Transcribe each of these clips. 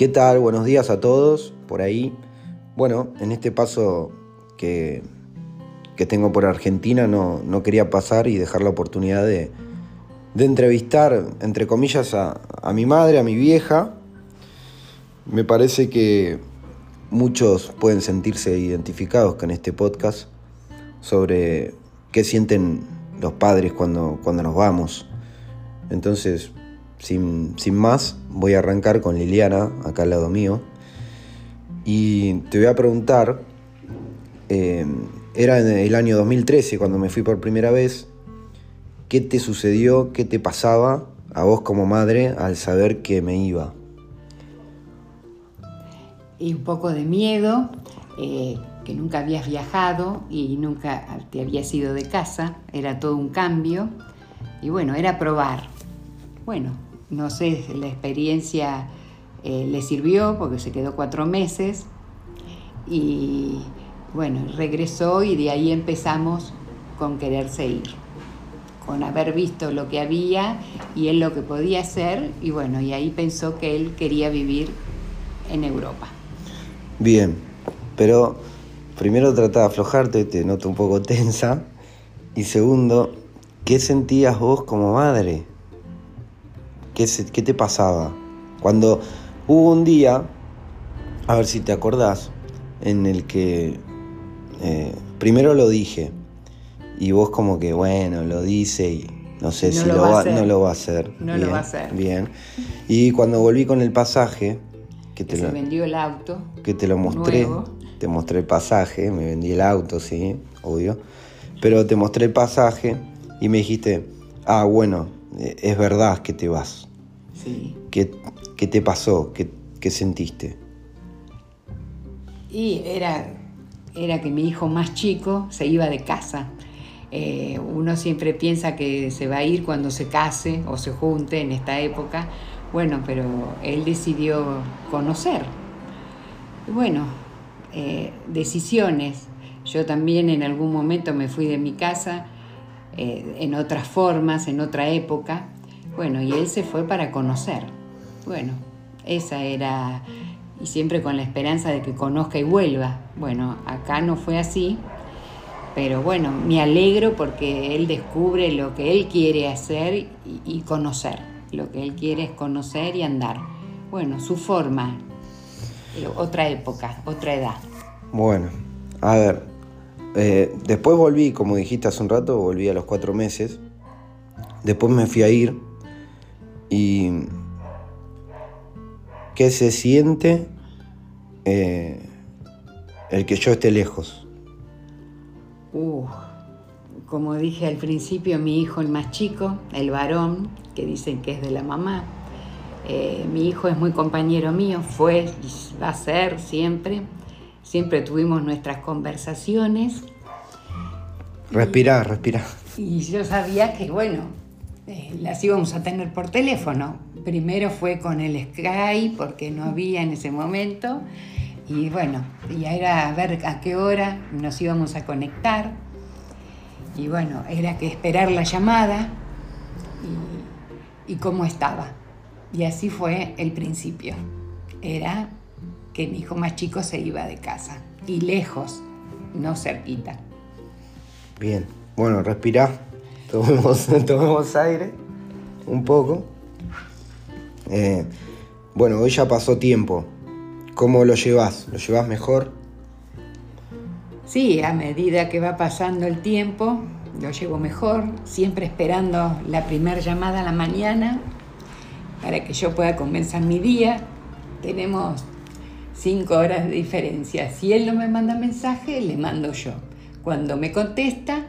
¿Qué tal? Buenos días a todos por ahí. Bueno, en este paso que, que tengo por Argentina no, no, quería pasar y dejar la oportunidad de, de entrevistar, entre comillas, a, a, mi madre, a mi vieja. Me parece que muchos pueden sentirse identificados con este podcast sobre qué sienten los padres cuando, cuando nos vamos. Entonces, sin, más, voy a arrancar con Liliana, acá al lado mío. Y te voy a preguntar, eh, era en el año 2013 cuando me fui por primera vez, ¿qué te sucedió, qué te pasaba a vos como madre al saber que me iba? Y un poco de miedo, eh, que nunca habías viajado y nunca te habías ido de casa, era todo un cambio. Y bueno, era probar. Bueno, no sé, la experiencia eh, le sirvió porque se quedó cuatro meses y bueno, regresó y de ahí empezamos con quererse ir, con haber visto lo que había y él lo que podía hacer y bueno, y ahí pensó que él quería vivir en Europa. Bien, pero primero trata de aflojarte, te noto un poco tensa y segundo, ¿qué sentías vos como madre? ¿Qué, te pasaba? Cuando hubo un día, a ver si te acordás, en el que eh, primero lo dije y vos como que, bueno, lo dice y no sé si lo, va, no lo va a hacer. No lo va a hacer. Bien. Y cuando volví con el pasaje, que te lo, vendió el auto. Que te lo mostré. Te mostré el pasaje, me vendí el auto, sí, obvio. Pero te mostré el pasaje y me dijiste, ah, bueno, eh, es verdad que te vas. Sí. ¿Qué, qué te pasó? ¿Qué, ¿Qué, sentiste? Y era, era que mi hijo más chico se iba de casa. Eh, uno siempre piensa que se va a ir cuando se case o se junte en esta época. Bueno, pero él decidió conocer. Bueno, eh, decisiones. Yo también en algún momento me fui de mi casa eh, en otras formas, en otra época, bueno, y él se fue para conocer. Bueno, esa era, y siempre con la esperanza de que conozca y vuelva. Bueno, acá no fue así, pero bueno, me alegro porque él descubre lo que él quiere hacer y, conocer. Lo que él quiere es conocer y andar. Bueno, su forma, eh, otra época, otra edad. Bueno, a ver, eh, después volví, como dijiste hace un rato, volví a los cuatro meses. Después me fui a ir y qué se siente eh, el que yo esté lejos. Uh, como dije al principio, mi hijo el más chico, el varón, que dicen que es de la mamá, eh, mi hijo es muy compañero mío, fue y va a ser siempre. Siempre tuvimos nuestras conversaciones. Respira, respira. Y yo sabía que, bueno, eh, las íbamos a tener por teléfono. Primero fue con el Skype porque no había en ese momento y bueno, ya era a ver a qué hora nos íbamos a conectar y bueno, era que esperar la llamada y, y cómo estaba. Y así fue el principio. Era que mi hijo más chico se iba de casa y lejos, no cerquita. Bien, bueno, respira tomemos, aire un poco. Eh, bueno, hoy ya pasó tiempo. ¿Cómo lo llevas? ¿Lo llevas mejor? Sí, a medida que va pasando el tiempo, lo llevo mejor, siempre esperando la primera llamada a la mañana para que yo pueda comenzar mi día. Tenemos cinco horas de diferencia. Si él no me manda mensaje, le mando yo. Cuando me contesta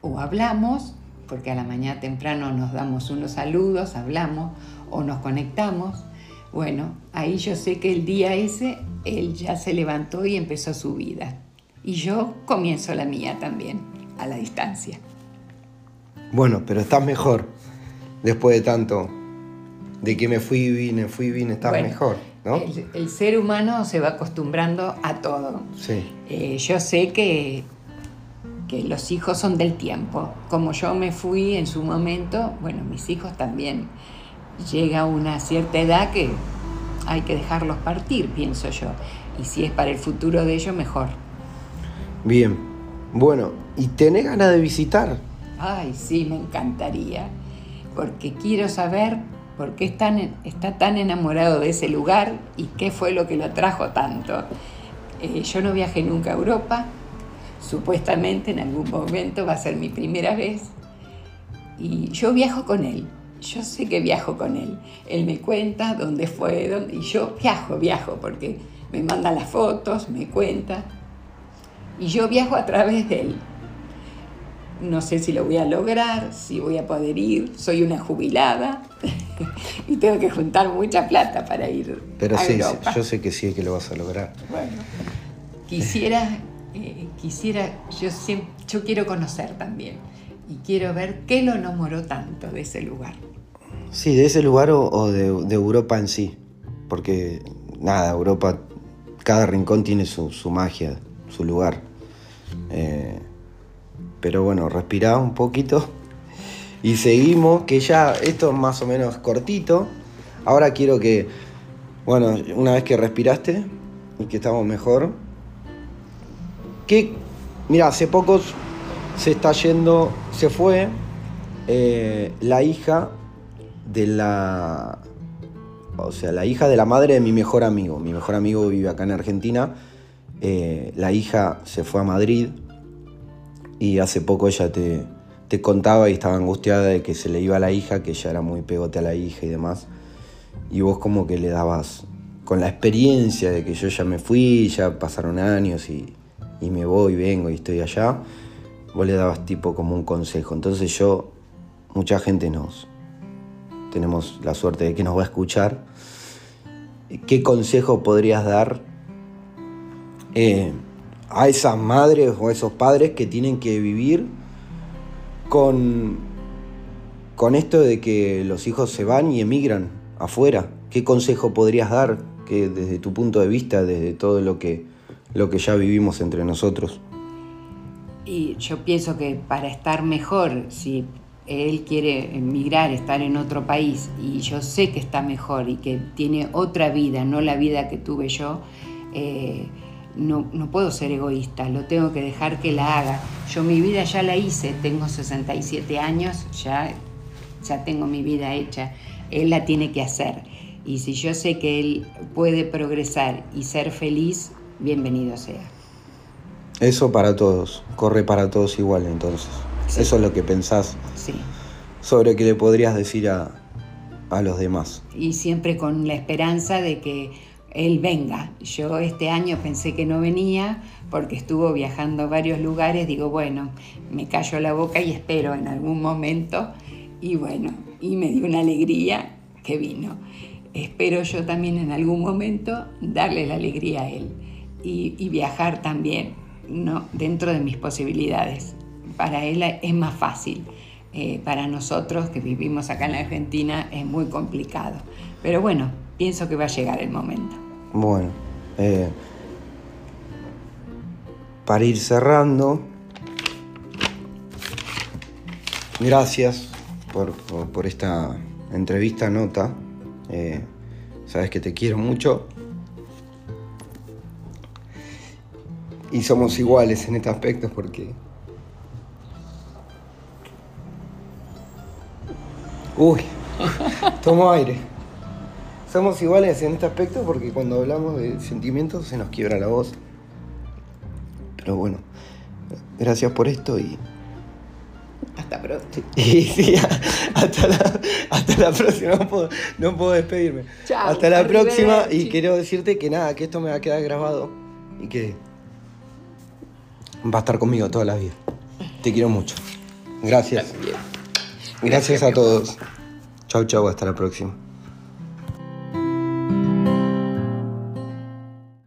o hablamos, porque a la mañana temprano nos damos unos saludos, hablamos o nos conectamos. Bueno, ahí yo sé que el día ese él ya se levantó y empezó su vida. Y yo comienzo la mía también, a la distancia. Bueno, pero estás mejor después de tanto, de que me fui y vine, fui y vine, estás mejor, ¿no? El, ser humano se va acostumbrando a todo. Sí. Eh, yo sé que que los hijos son del tiempo. Como yo me fui en su momento, bueno, mis hijos también. Llega una cierta edad que hay que dejarlos partir, pienso yo. Y si es para el futuro de ellos, mejor. Bien, bueno, ¿y tenés ganas de visitar? Ay, sí, me encantaría, porque quiero saber por qué está tan enamorado de ese lugar y qué fue lo que lo trajo tanto. Eh, yo no viajé nunca a Europa, supuestamente en algún momento va a ser mi primera vez, y yo viajo con él. Yo sé que viajo con él. Él me cuenta dónde fue, dónde, y yo viajo, viajo, porque me manda las fotos, me cuenta. Y yo viajo a través de él. No sé si lo voy a lograr, si voy a poder ir. Soy una jubilada y tengo que juntar mucha plata para ir Pero sí, yo sé que sí que lo vas a lograr. Bueno, quisiera, eh, quisiera, yo, siempre, yo quiero conocer también y quiero ver qué lo enamoró tanto de ese lugar. Sí, de ese lugar o, de, Europa en sí, porque nada, Europa, cada rincón tiene su, magia, su lugar. Eh, pero bueno, respirá un poquito y seguimos, que ya esto es más o menos cortito. Ahora quiero que, bueno, una vez que respiraste y que estamos mejor, que, mira, hace pocos se está yendo, se fue eh, la hija de la, o sea, la hija de la madre de mi mejor amigo. Mi mejor amigo vive acá en Argentina. Eh, la hija se fue a Madrid y hace poco ella te, te contaba y estaba angustiada de que se le iba a la hija, que ella era muy pegote a la hija y demás. Y vos como que le dabas, con la experiencia de que yo ya me fui, ya pasaron años y, y me voy, vengo y estoy allá, vos le dabas tipo como un consejo. Entonces yo, mucha gente nos, tenemos la suerte de que nos va a escuchar. ¿Qué consejo podrías dar eh, a esas madres o a esos padres que tienen que vivir con, con esto de que los hijos se van y emigran afuera? ¿Qué consejo podrías dar que desde tu punto de vista, desde todo lo que, lo que ya vivimos entre nosotros? Y yo pienso que para estar mejor, si él quiere emigrar, estar en otro país, y yo sé que está mejor y que tiene otra vida, no la vida que tuve yo, eh, no, no, puedo ser egoísta, lo tengo que dejar que la haga. Yo mi vida ya la hice, tengo 67 años, ya, ya tengo mi vida hecha, él la tiene que hacer. Y si yo sé que él puede progresar y ser feliz, bienvenido sea. Eso para todos, corre para todos igual entonces. Eso es lo que pensás sí. sobre qué le podrías decir a, a los demás. Y siempre con la esperanza de que él venga. Yo este año pensé que no venía porque estuvo viajando a varios lugares. Digo, bueno, me callo la boca y espero en algún momento. Y bueno, y me dio una alegría que vino. Espero yo también en algún momento darle la alegría a él y, viajar también ¿no? dentro de mis posibilidades. Para él es más fácil. Eh, para nosotros que vivimos acá en la Argentina es muy complicado. Pero bueno, pienso que va a llegar el momento. Bueno, eh, para ir cerrando, gracias por, esta entrevista, nota. Eh, sabes que te quiero mucho. Y somos iguales en este aspecto porque... Uy, tomo aire. Somos iguales en este aspecto porque cuando hablamos de sentimientos se nos quiebra la voz. Pero bueno, gracias por esto y. Hasta pronto. Y sí, hasta la, próxima. No puedo, despedirme. hasta la próxima y quiero decirte que nada, que esto me va a quedar grabado y que va a estar conmigo toda la vida. Te quiero mucho. Gracias. Gracias a todos. Chau, chau, hasta la próxima.